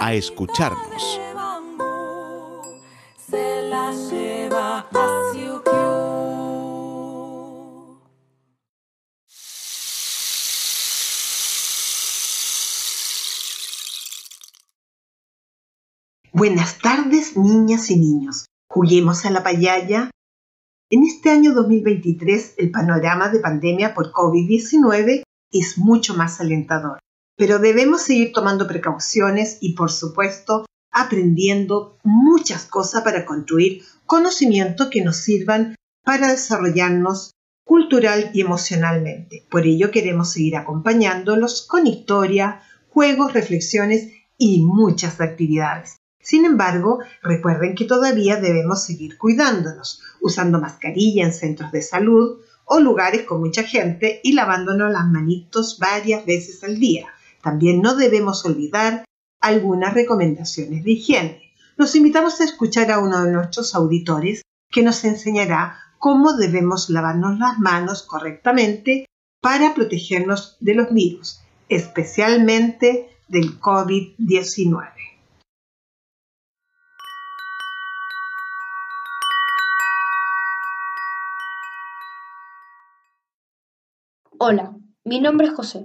a escucharnos. Buenas tardes, niñas y niños. Juguemos a la payaya. En este año 2023, el panorama de pandemia por COVID-19 es mucho más alentador pero debemos seguir tomando precauciones y, por supuesto, aprendiendo muchas cosas para construir conocimiento que nos sirvan para desarrollarnos cultural y emocionalmente. Por ello queremos seguir acompañándolos con historia, juegos, reflexiones y muchas actividades. Sin embargo, recuerden que todavía debemos seguir cuidándonos, usando mascarilla en centros de salud o lugares con mucha gente y lavándonos las manitos varias veces al día. También no debemos olvidar algunas recomendaciones de higiene. Los invitamos a escuchar a uno de nuestros auditores que nos enseñará cómo debemos lavarnos las manos correctamente para protegernos de los virus, especialmente del COVID-19. Hola, mi nombre es José.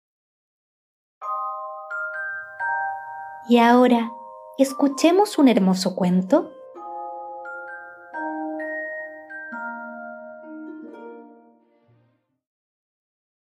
Y ahora, escuchemos un hermoso cuento.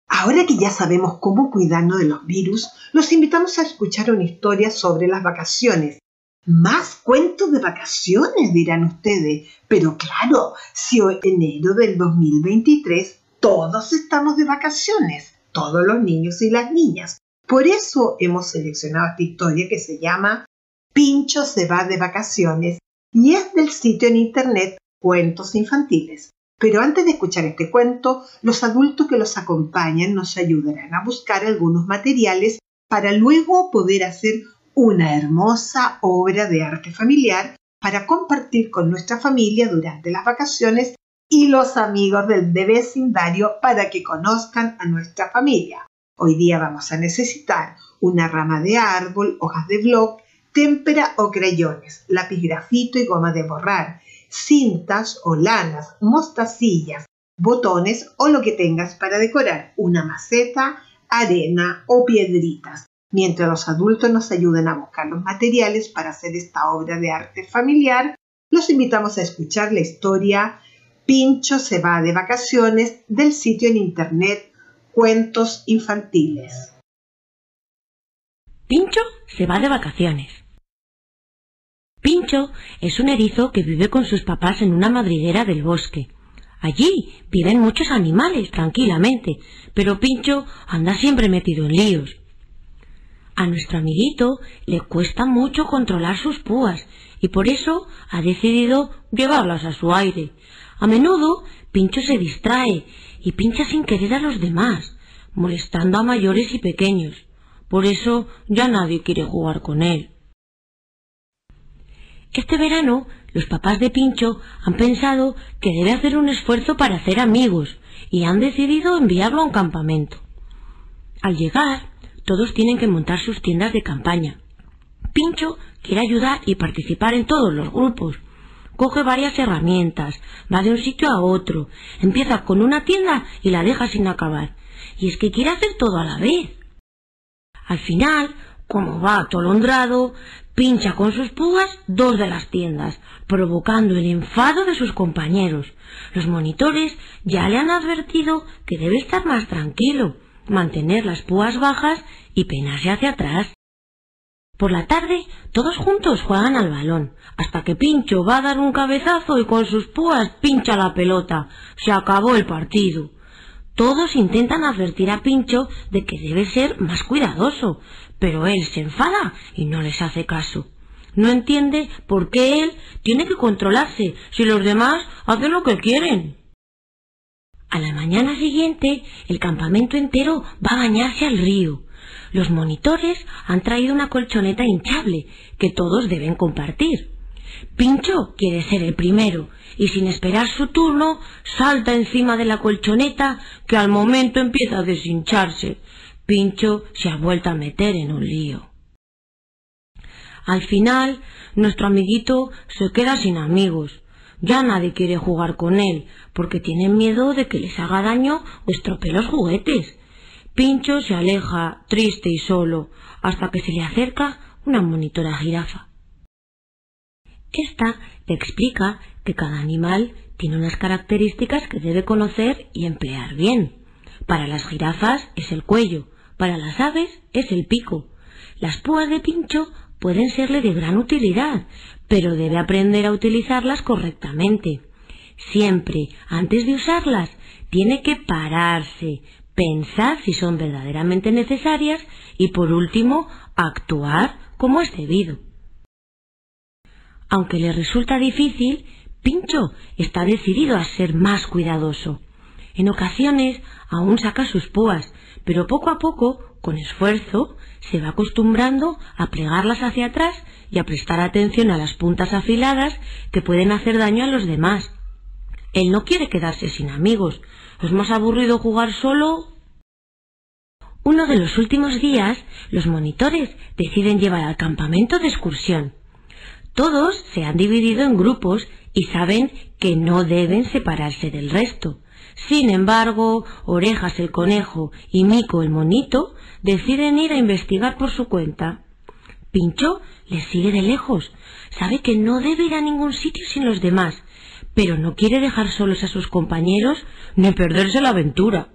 Ahora que ya sabemos cómo cuidarnos de los virus, los invitamos a escuchar una historia sobre las vacaciones. Más cuentos de vacaciones, dirán ustedes. Pero claro, si hoy enero del 2023 todos estamos de vacaciones, todos los niños y las niñas. Por eso hemos seleccionado esta historia que se llama Pincho se va de vacaciones y es del sitio en internet Cuentos Infantiles. Pero antes de escuchar este cuento, los adultos que los acompañan nos ayudarán a buscar algunos materiales para luego poder hacer una hermosa obra de arte familiar para compartir con nuestra familia durante las vacaciones y los amigos del de vecindario para que conozcan a nuestra familia. Hoy día vamos a necesitar una rama de árbol, hojas de bloc, témpera o crayones, lápiz grafito y goma de borrar, cintas o lanas, mostacillas, botones o lo que tengas para decorar, una maceta, arena o piedritas. Mientras los adultos nos ayuden a buscar los materiales para hacer esta obra de arte familiar, los invitamos a escuchar la historia Pincho se va de vacaciones del sitio en internet Cuentos infantiles. Pincho se va de vacaciones. Pincho es un erizo que vive con sus papás en una madriguera del bosque. Allí viven muchos animales tranquilamente, pero Pincho anda siempre metido en líos. A nuestro amiguito le cuesta mucho controlar sus púas y por eso ha decidido llevarlas a su aire. A menudo Pincho se distrae y pincha sin querer a los demás, molestando a mayores y pequeños. Por eso ya nadie quiere jugar con él. Este verano los papás de Pincho han pensado que debe hacer un esfuerzo para hacer amigos y han decidido enviarlo a un campamento. Al llegar, todos tienen que montar sus tiendas de campaña. Pincho quiere ayudar y participar en todos los grupos. Coge varias herramientas, va de un sitio a otro, empieza con una tienda y la deja sin acabar. Y es que quiere hacer todo a la vez. Al final, como va atolondrado, pincha con sus púas dos de las tiendas, provocando el enfado de sus compañeros. Los monitores ya le han advertido que debe estar más tranquilo, mantener las púas bajas y peinarse hacia atrás. Por la tarde, todos juntos juegan al balón, hasta que Pincho va a dar un cabezazo y con sus púas pincha la pelota. Se acabó el partido. Todos intentan advertir a Pincho de que debe ser más cuidadoso, pero él se enfada y no les hace caso. No entiende por qué él tiene que controlarse si los demás hacen lo que quieren. A la mañana siguiente, el campamento entero va a bañarse al río. Los monitores han traído una colchoneta hinchable que todos deben compartir. Pincho quiere ser el primero y sin esperar su turno salta encima de la colchoneta que al momento empieza a deshincharse. Pincho se ha vuelto a meter en un lío. Al final, nuestro amiguito se queda sin amigos ya nadie quiere jugar con él, porque tienen miedo de que les haga daño o estropee los juguetes. Pincho se aleja, triste y solo, hasta que se le acerca una monitora jirafa. Esta le explica que cada animal tiene unas características que debe conocer y emplear bien. Para las jirafas es el cuello, para las aves es el pico. Las púas de Pincho pueden serle de gran utilidad, pero debe aprender a utilizarlas correctamente. Siempre, antes de usarlas, tiene que pararse, pensar si son verdaderamente necesarias y, por último, actuar como es debido. Aunque le resulta difícil, Pincho está decidido a ser más cuidadoso. En ocasiones aún saca sus púas, pero poco a poco, con esfuerzo, se va acostumbrando a plegarlas hacia atrás y a prestar atención a las puntas afiladas que pueden hacer daño a los demás. Él no quiere quedarse sin amigos. ¿Es más aburrido jugar solo? Uno de los últimos días, los monitores deciden llevar al campamento de excursión. Todos se han dividido en grupos y saben que no deben separarse del resto. Sin embargo, Orejas el conejo y Mico el monito deciden ir a investigar por su cuenta. Pincho les sigue de lejos, sabe que no debe ir a ningún sitio sin los demás, pero no quiere dejar solos a sus compañeros ni perderse la aventura.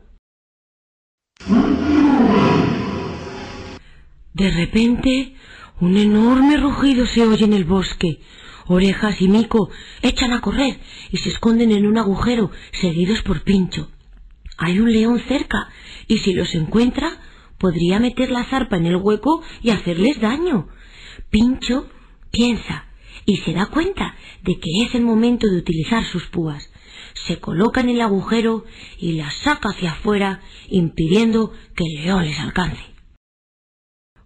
De repente, un enorme rugido se oye en el bosque. Orejas y Mico echan a correr y se esconden en un agujero, seguidos por Pincho. Hay un león cerca, y si los encuentra, podría meter la zarpa en el hueco y hacerles daño. Pincho piensa y se da cuenta de que es el momento de utilizar sus púas. Se coloca en el agujero y las saca hacia afuera, impidiendo que el león les alcance.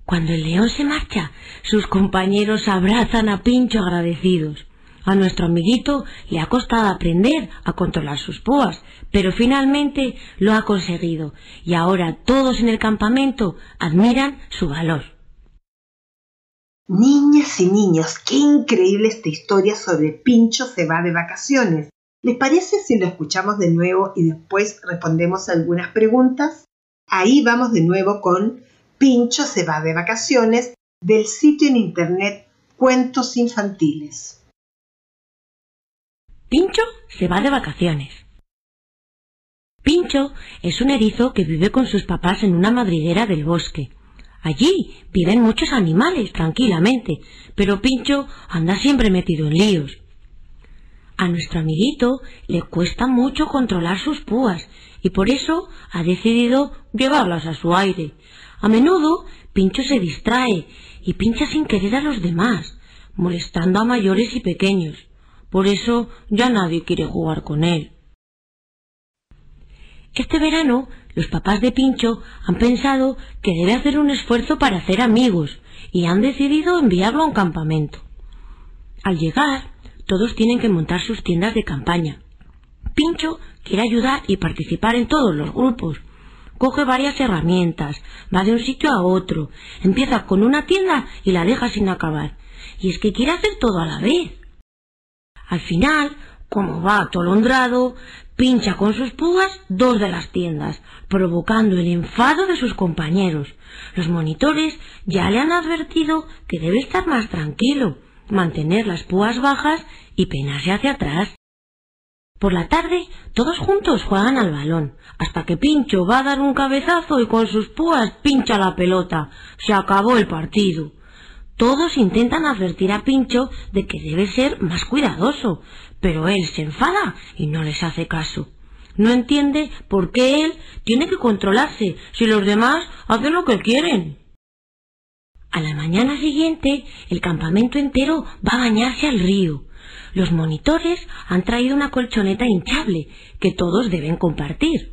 Cuando el león se marcha, sus compañeros abrazan a Pincho agradecidos. A nuestro amiguito le ha costado aprender a controlar sus púas, pero finalmente lo ha conseguido y ahora todos en el campamento admiran su valor. Niñas y niños, qué increíble esta historia sobre Pincho se va de vacaciones. ¿Les parece si lo escuchamos de nuevo y después respondemos algunas preguntas? Ahí vamos de nuevo con Pincho se va de vacaciones del sitio en internet Cuentos Infantiles. Pincho se va de vacaciones. Pincho es un erizo que vive con sus papás en una madriguera del bosque. Allí viven muchos animales tranquilamente, pero Pincho anda siempre metido en líos. A nuestro amiguito le cuesta mucho controlar sus púas y por eso ha decidido llevarlas a su aire, a menudo Pincho se distrae y pincha sin querer a los demás, molestando a mayores y pequeños. Por eso ya nadie quiere jugar con él. Este verano los papás de Pincho han pensado que debe hacer un esfuerzo para hacer amigos y han decidido enviarlo a un campamento. Al llegar, todos tienen que montar sus tiendas de campaña. Pincho quiere ayudar y participar en todos los grupos. Coge varias herramientas, va de un sitio a otro, empieza con una tienda y la deja sin acabar. Y es que quiere hacer todo a la vez. Al final, como va atolondrado, pincha con sus púas dos de las tiendas, provocando el enfado de sus compañeros. Los monitores ya le han advertido que debe estar más tranquilo, mantener las púas bajas y peinarse hacia atrás. Por la tarde, todos juntos juegan al balón, hasta que Pincho va a dar un cabezazo y con sus púas pincha la pelota. Se acabó el partido. Todos intentan advertir a Pincho de que debe ser más cuidadoso, pero él se enfada y no les hace caso. No entiende por qué él tiene que controlarse si los demás hacen lo que quieren. A la mañana siguiente, el campamento entero va a bañarse al río. Los monitores han traído una colchoneta hinchable que todos deben compartir.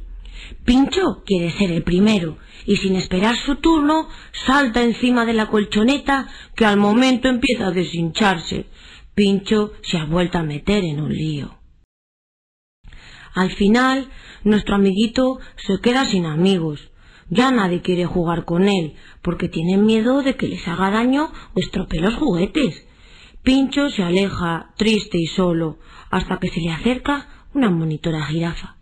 Pincho quiere ser el primero y sin esperar su turno salta encima de la colchoneta que al momento empieza a deshincharse. Pincho se ha vuelto a meter en un lío. Al final, nuestro amiguito se queda sin amigos. Ya nadie quiere jugar con él, porque tienen miedo de que les haga daño o estropee los juguetes. Pincho se aleja, triste y solo, hasta que se le acerca una monitora jirafa.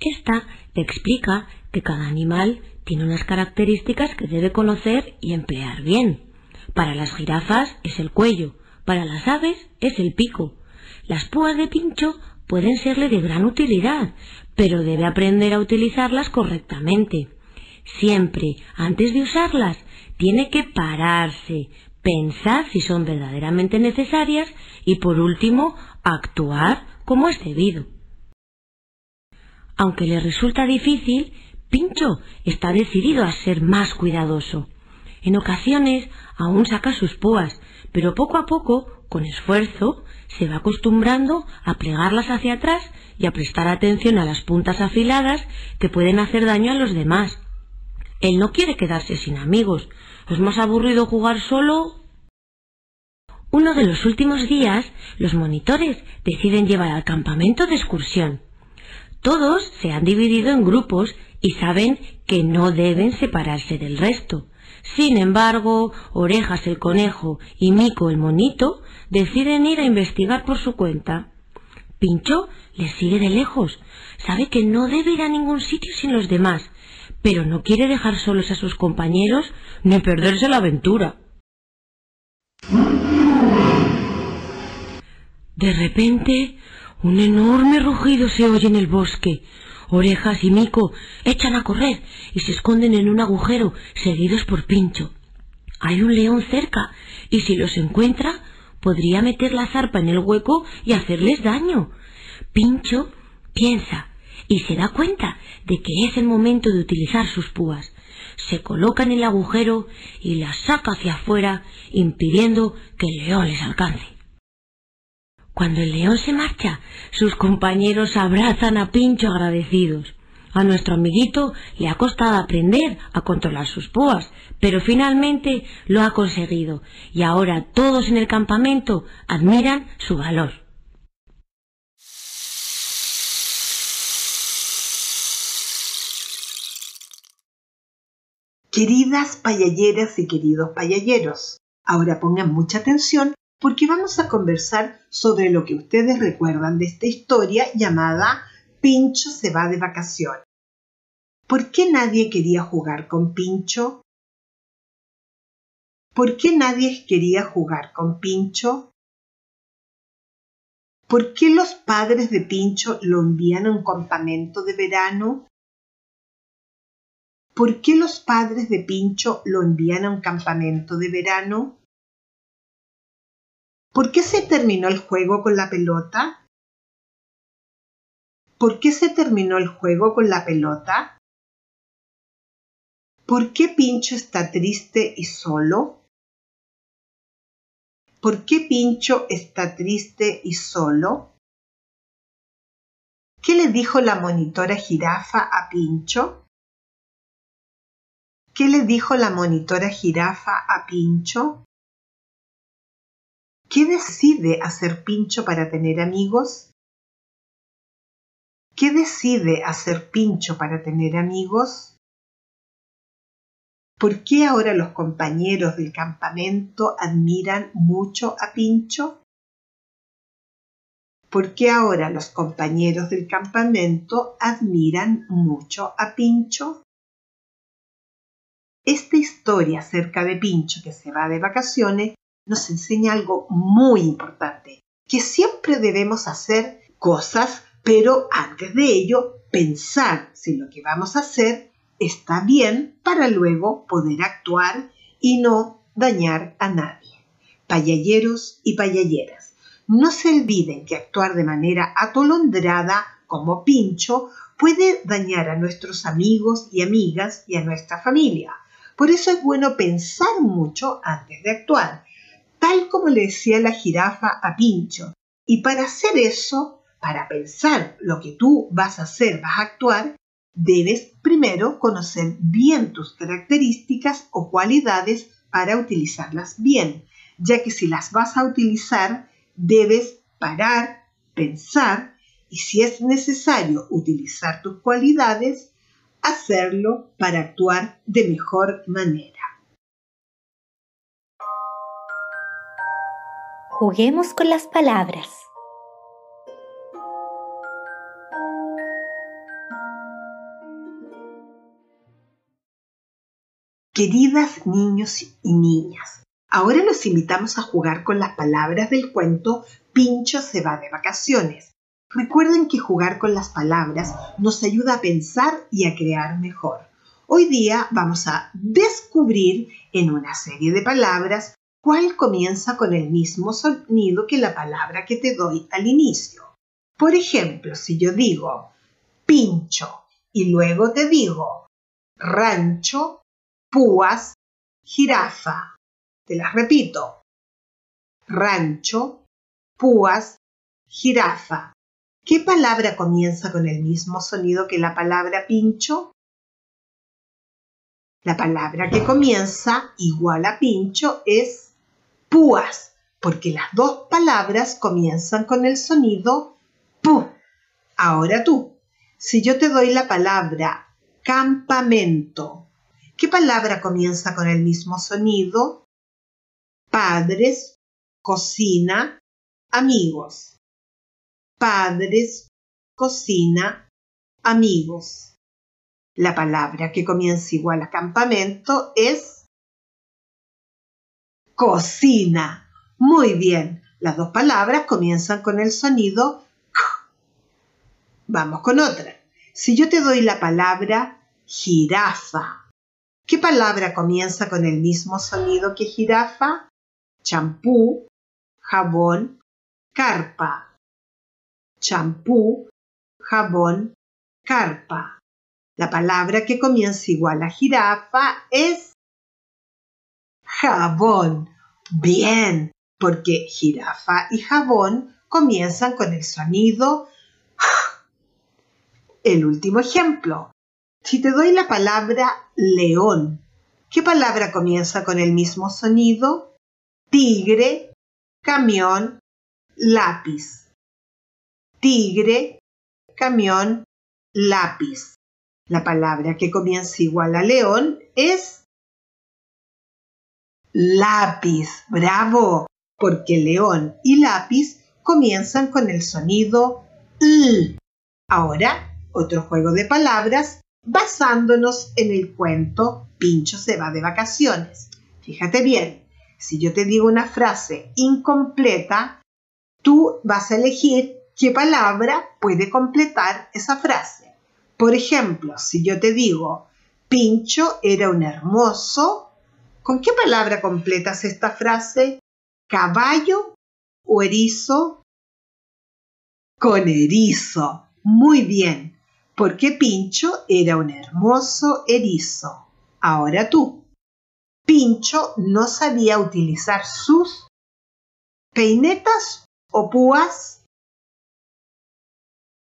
Esta le explica que cada animal tiene unas características que debe conocer y emplear bien. Para las jirafas es el cuello, para las aves es el pico. Las púas de pincho pueden serle de gran utilidad, pero debe aprender a utilizarlas correctamente. Siempre, antes de usarlas, tiene que pararse, pensar si son verdaderamente necesarias y, por último, actuar como es debido. Aunque le resulta difícil, Pincho está decidido a ser más cuidadoso. En ocasiones aún saca sus púas, pero poco a poco, con esfuerzo, se va acostumbrando a plegarlas hacia atrás y a prestar atención a las puntas afiladas que pueden hacer daño a los demás. Él no quiere quedarse sin amigos. ¿Es más aburrido jugar solo? Uno de los últimos días, los monitores deciden llevar al campamento de excursión. Todos se han dividido en grupos y saben que no deben separarse del resto. Sin embargo, Orejas el conejo y Mico el monito deciden ir a investigar por su cuenta. Pincho les sigue de lejos, sabe que no debe ir a ningún sitio sin los demás, pero no quiere dejar solos a sus compañeros ni perderse la aventura. De repente, un enorme rugido se oye en el bosque. Orejas y Mico echan a correr y se esconden en un agujero, seguidos por Pincho. Hay un león cerca, y si los encuentra, podría meter la zarpa en el hueco y hacerles daño. Pincho piensa y se da cuenta de que es el momento de utilizar sus púas. Se coloca en el agujero y las saca hacia afuera, impidiendo que el león les alcance. Cuando el león se marcha, sus compañeros abrazan a Pincho agradecidos. A nuestro amiguito le ha costado aprender a controlar sus púas, pero finalmente lo ha conseguido y ahora todos en el campamento admiran su valor. Queridas payalleras y queridos payalleros, ahora pongan mucha atención porque vamos a conversar sobre lo que ustedes recuerdan de esta historia llamada Pincho se va de vacaciones. ¿Por qué nadie quería jugar con Pincho? ¿Por qué nadie quería jugar con Pincho? ¿Por qué los padres de Pincho lo envían a un campamento de verano? ¿Por qué los padres de Pincho lo envían a un campamento de verano? ¿Por qué se terminó el juego con la pelota? ¿Por qué se terminó el juego con la pelota? ¿Por qué Pincho está triste y solo? ¿Por qué Pincho está triste y solo? ¿Qué le dijo la monitora jirafa a Pincho? ¿Qué le dijo la monitora jirafa a Pincho? ¿Qué decide hacer Pincho para tener amigos? ¿Qué decide hacer Pincho para tener amigos? ¿Por qué ahora los compañeros del campamento admiran mucho a Pincho? ¿Por qué ahora los compañeros del campamento admiran mucho a Pincho? Esta historia acerca de Pincho que se va de vacaciones nos enseña algo muy importante, que siempre debemos hacer cosas, pero antes de ello pensar si lo que vamos a hacer está bien para luego poder actuar y no dañar a nadie. Payalleros y payalleras, no se olviden que actuar de manera atolondrada como pincho puede dañar a nuestros amigos y amigas y a nuestra familia. Por eso es bueno pensar mucho antes de actuar, tal como le decía la jirafa a Pincho. Y para hacer eso, para pensar lo que tú vas a hacer, vas a actuar, debes primero conocer bien tus características o cualidades para utilizarlas bien, ya que si las vas a utilizar, debes parar, pensar y si es necesario utilizar tus cualidades, hacerlo para actuar de mejor manera. Juguemos con las palabras. Queridas niños y niñas, ahora los invitamos a jugar con las palabras del cuento Pincho se va de vacaciones. Recuerden que jugar con las palabras nos ayuda a pensar y a crear mejor. Hoy día vamos a descubrir en una serie de palabras cuál comienza con el mismo sonido que la palabra que te doy al inicio. Por ejemplo, si yo digo pincho y luego te digo rancho, púas, jirafa. Te las repito. Rancho, púas, jirafa. ¿Qué palabra comienza con el mismo sonido que la palabra pincho? La palabra que comienza igual a pincho es púas, porque las dos palabras comienzan con el sonido pu. Ahora tú, si yo te doy la palabra campamento, ¿Qué palabra comienza con el mismo sonido? Padres, cocina, amigos. Padres, cocina, amigos. La palabra que comienza igual a campamento es cocina. Muy bien, las dos palabras comienzan con el sonido k. Vamos con otra. Si yo te doy la palabra jirafa, ¿Qué palabra comienza con el mismo sonido que jirafa? Champú, jabón, carpa. Champú, jabón, carpa. La palabra que comienza igual a jirafa es jabón. Bien, porque jirafa y jabón comienzan con el sonido. El último ejemplo. Si te doy la palabra león, ¿qué palabra comienza con el mismo sonido? Tigre, camión, lápiz. Tigre, camión, lápiz. La palabra que comienza igual a león es lápiz. Bravo, porque león y lápiz comienzan con el sonido L. Ahora, otro juego de palabras basándonos en el cuento Pincho se va de vacaciones. Fíjate bien, si yo te digo una frase incompleta, tú vas a elegir qué palabra puede completar esa frase. Por ejemplo, si yo te digo, Pincho era un hermoso, ¿con qué palabra completas esta frase? ¿Caballo o erizo? Con erizo. Muy bien porque Pincho era un hermoso erizo. Ahora tú. Pincho no sabía utilizar sus peinetas o púas.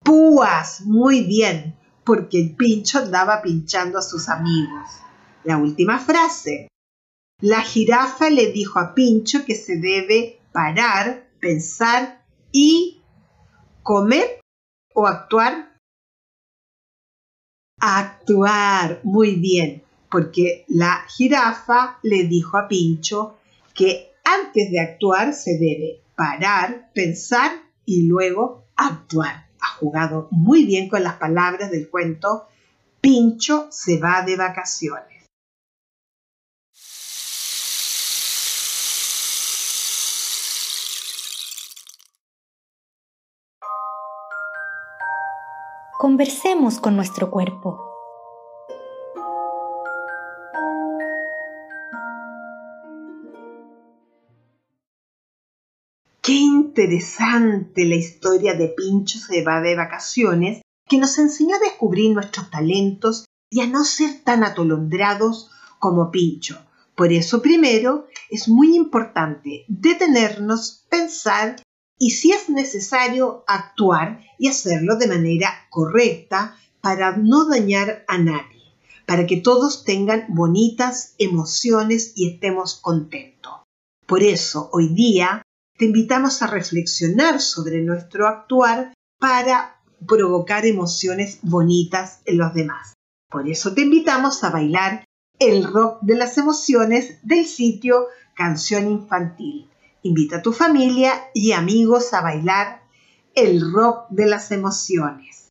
Púas, muy bien, porque el Pincho andaba pinchando a sus amigos. La última frase. La jirafa le dijo a Pincho que se debe parar, pensar y comer o actuar. Actuar, muy bien, porque la jirafa le dijo a Pincho que antes de actuar se debe parar, pensar y luego actuar. Ha jugado muy bien con las palabras del cuento Pincho se va de vacaciones. Conversemos con nuestro cuerpo. Qué interesante la historia de Pincho se va de vacaciones que nos enseñó a descubrir nuestros talentos y a no ser tan atolondrados como Pincho. Por eso primero es muy importante detenernos, pensar y si es necesario actuar y hacerlo de manera correcta para no dañar a nadie, para que todos tengan bonitas emociones y estemos contentos. Por eso hoy día te invitamos a reflexionar sobre nuestro actuar para provocar emociones bonitas en los demás. Por eso te invitamos a bailar el rock de las emociones del sitio Canción Infantil. Invita a tu familia y amigos a bailar el rock de las emociones.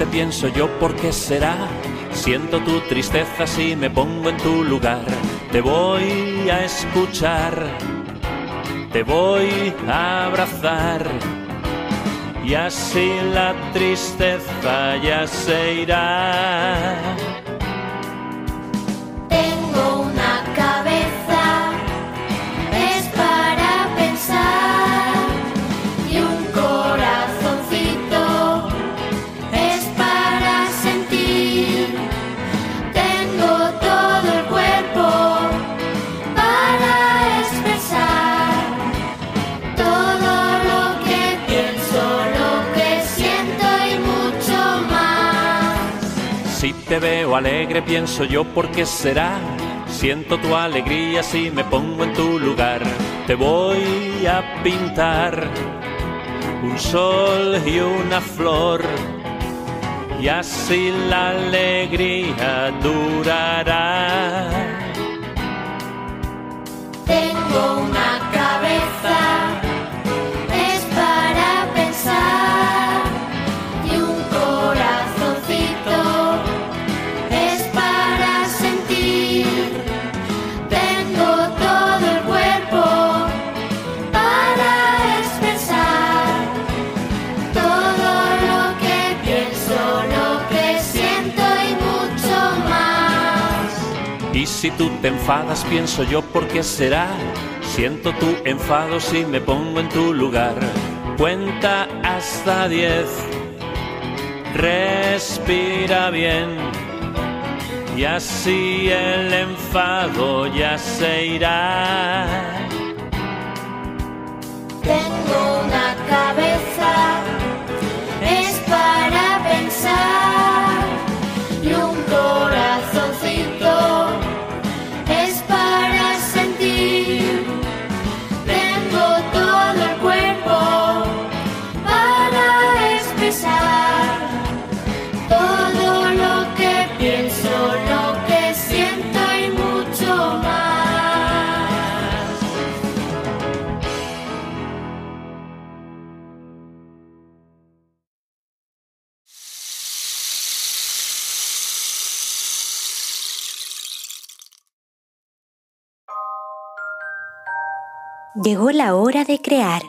Triste pienso yo por qué será. Siento tu tristeza si me pongo en tu lugar. Te voy a escuchar, te voy a abrazar. Y así la tristeza ya se irá. Pienso yo por qué será. Siento tu alegría si me pongo en tu lugar. Te voy a pintar un sol y una flor. Y así la alegría durará. Si tú te enfadas, pienso yo por qué será. Siento tu enfado si me pongo en tu lugar. Cuenta hasta diez. Respira bien. Y así el enfado ya se irá. Tengo una cabeza, Llegó la hora de crear.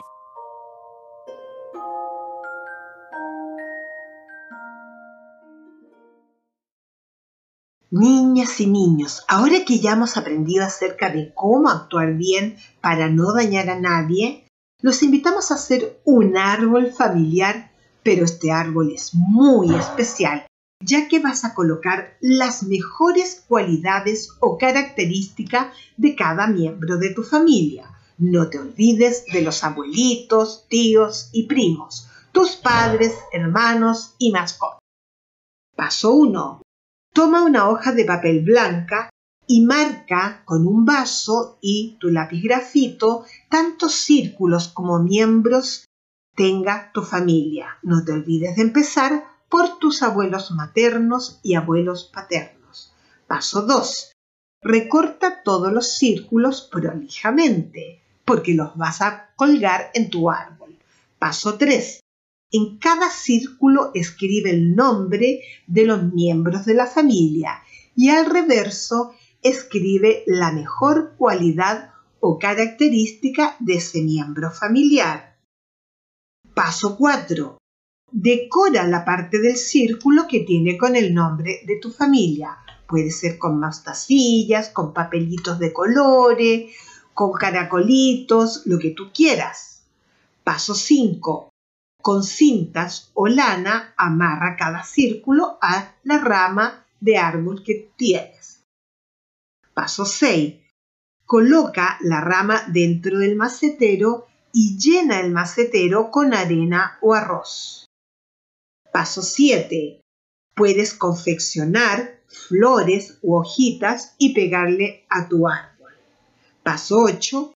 Niñas y niños, ahora que ya hemos aprendido acerca de cómo actuar bien para no dañar a nadie, los invitamos a hacer un árbol familiar, pero este árbol es muy especial, ya que vas a colocar las mejores cualidades o características de cada miembro de tu familia. No te olvides de los abuelitos, tíos y primos, tus padres, hermanos y mascotas. Paso 1. Toma una hoja de papel blanca y marca con un vaso y tu lápiz grafito tantos círculos como miembros tenga tu familia. No te olvides de empezar por tus abuelos maternos y abuelos paternos. Paso 2. Recorta todos los círculos prolijamente, porque los vas a colgar en tu árbol. Paso 3. En cada círculo escribe el nombre de los miembros de la familia y al reverso escribe la mejor cualidad o característica de ese miembro familiar. Paso 4. Decora la parte del círculo que tiene con el nombre de tu familia. Puede ser con mostacillas, con papelitos de colores, con caracolitos, lo que tú quieras. Paso 5 con cintas o lana amarra cada círculo a la rama de árbol que tienes. Paso 6. Coloca la rama dentro del macetero y llena el macetero con arena o arroz. Paso 7. Puedes confeccionar flores u hojitas y pegarle a tu árbol. Paso 8.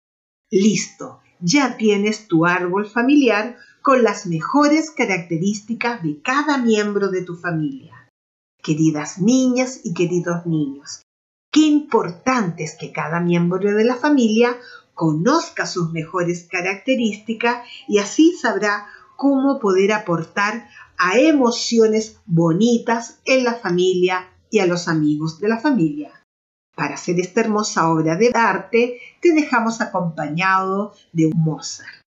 Listo, ya tienes tu árbol familiar con las mejores características de cada miembro de tu familia. Queridas niñas y queridos niños, qué importante es que cada miembro de la familia conozca sus mejores características y así sabrá cómo poder aportar a emociones bonitas en la familia y a los amigos de la familia. Para hacer esta hermosa obra de arte, te dejamos acompañado de Mozart.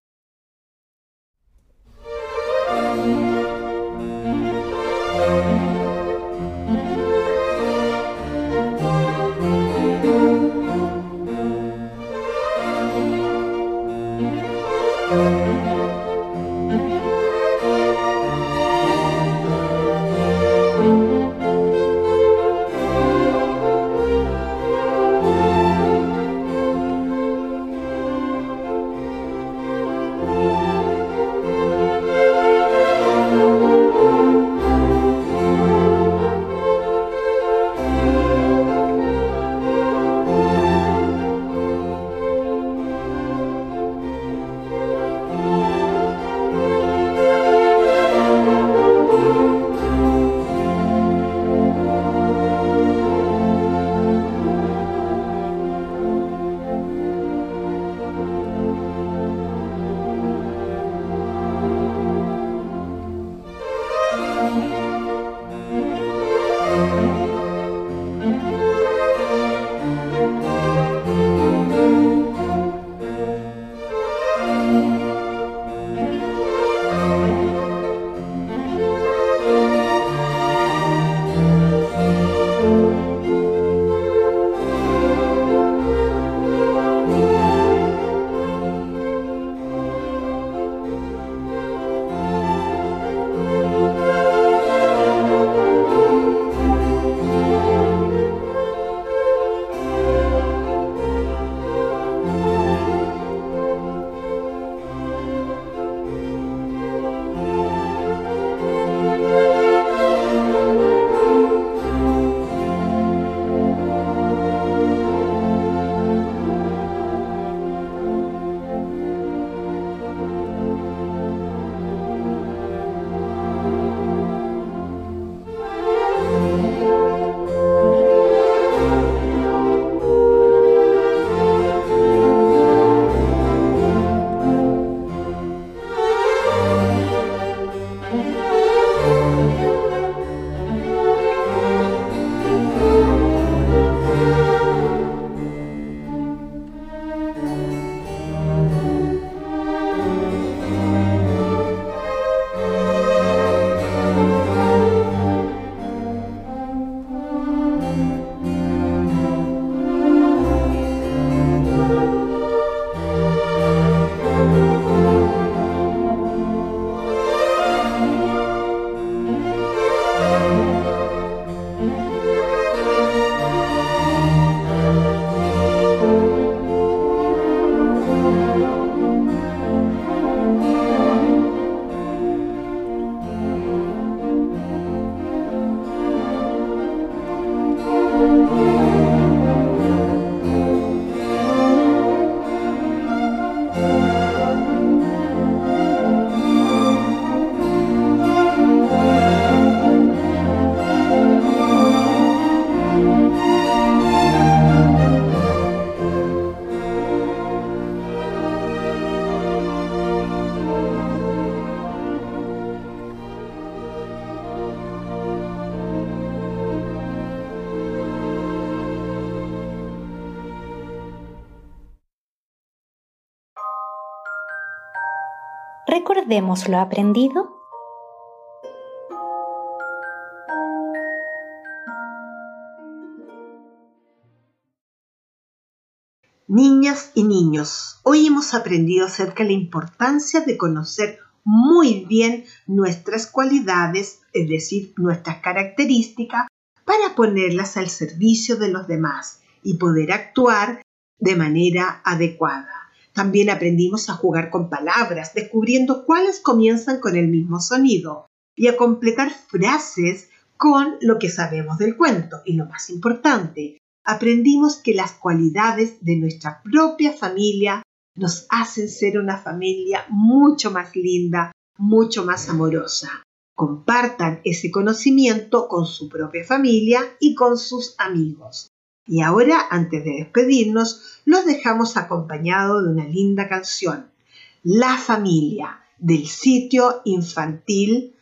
Recordemos lo aprendido Niñas y niños, hoy hemos aprendido acerca de la importancia de conocer muy bien nuestras cualidades, es decir, nuestras características, para ponerlas al servicio de los demás y poder actuar de manera adecuada. También aprendimos a jugar con palabras, descubriendo cuáles comienzan con el mismo sonido y a completar frases con lo que sabemos del cuento. Y lo más importante, aprendimos que las cualidades de nuestra propia familia nos hacen ser una familia mucho más linda, mucho más amorosa. Compartan ese conocimiento con su propia familia y con sus amigos. Y ahora, antes de despedirnos, los dejamos acompañados de una linda canción, La familia, del sitio infantil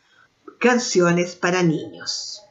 Canciones para Niños.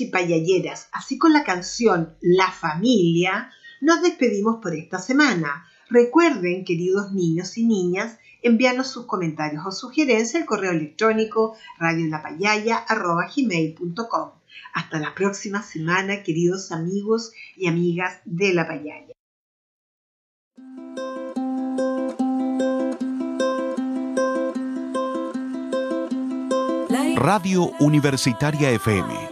Y payalleras, así con la canción La familia, nos despedimos por esta semana. Recuerden, queridos niños y niñas, enviarnos sus comentarios o sugerencias al correo electrónico radiolapayaya.com. Hasta la próxima semana, queridos amigos y amigas de La Payaya. Radio Universitaria FM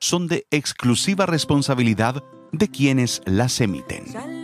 son de exclusiva responsabilidad de quienes las emiten.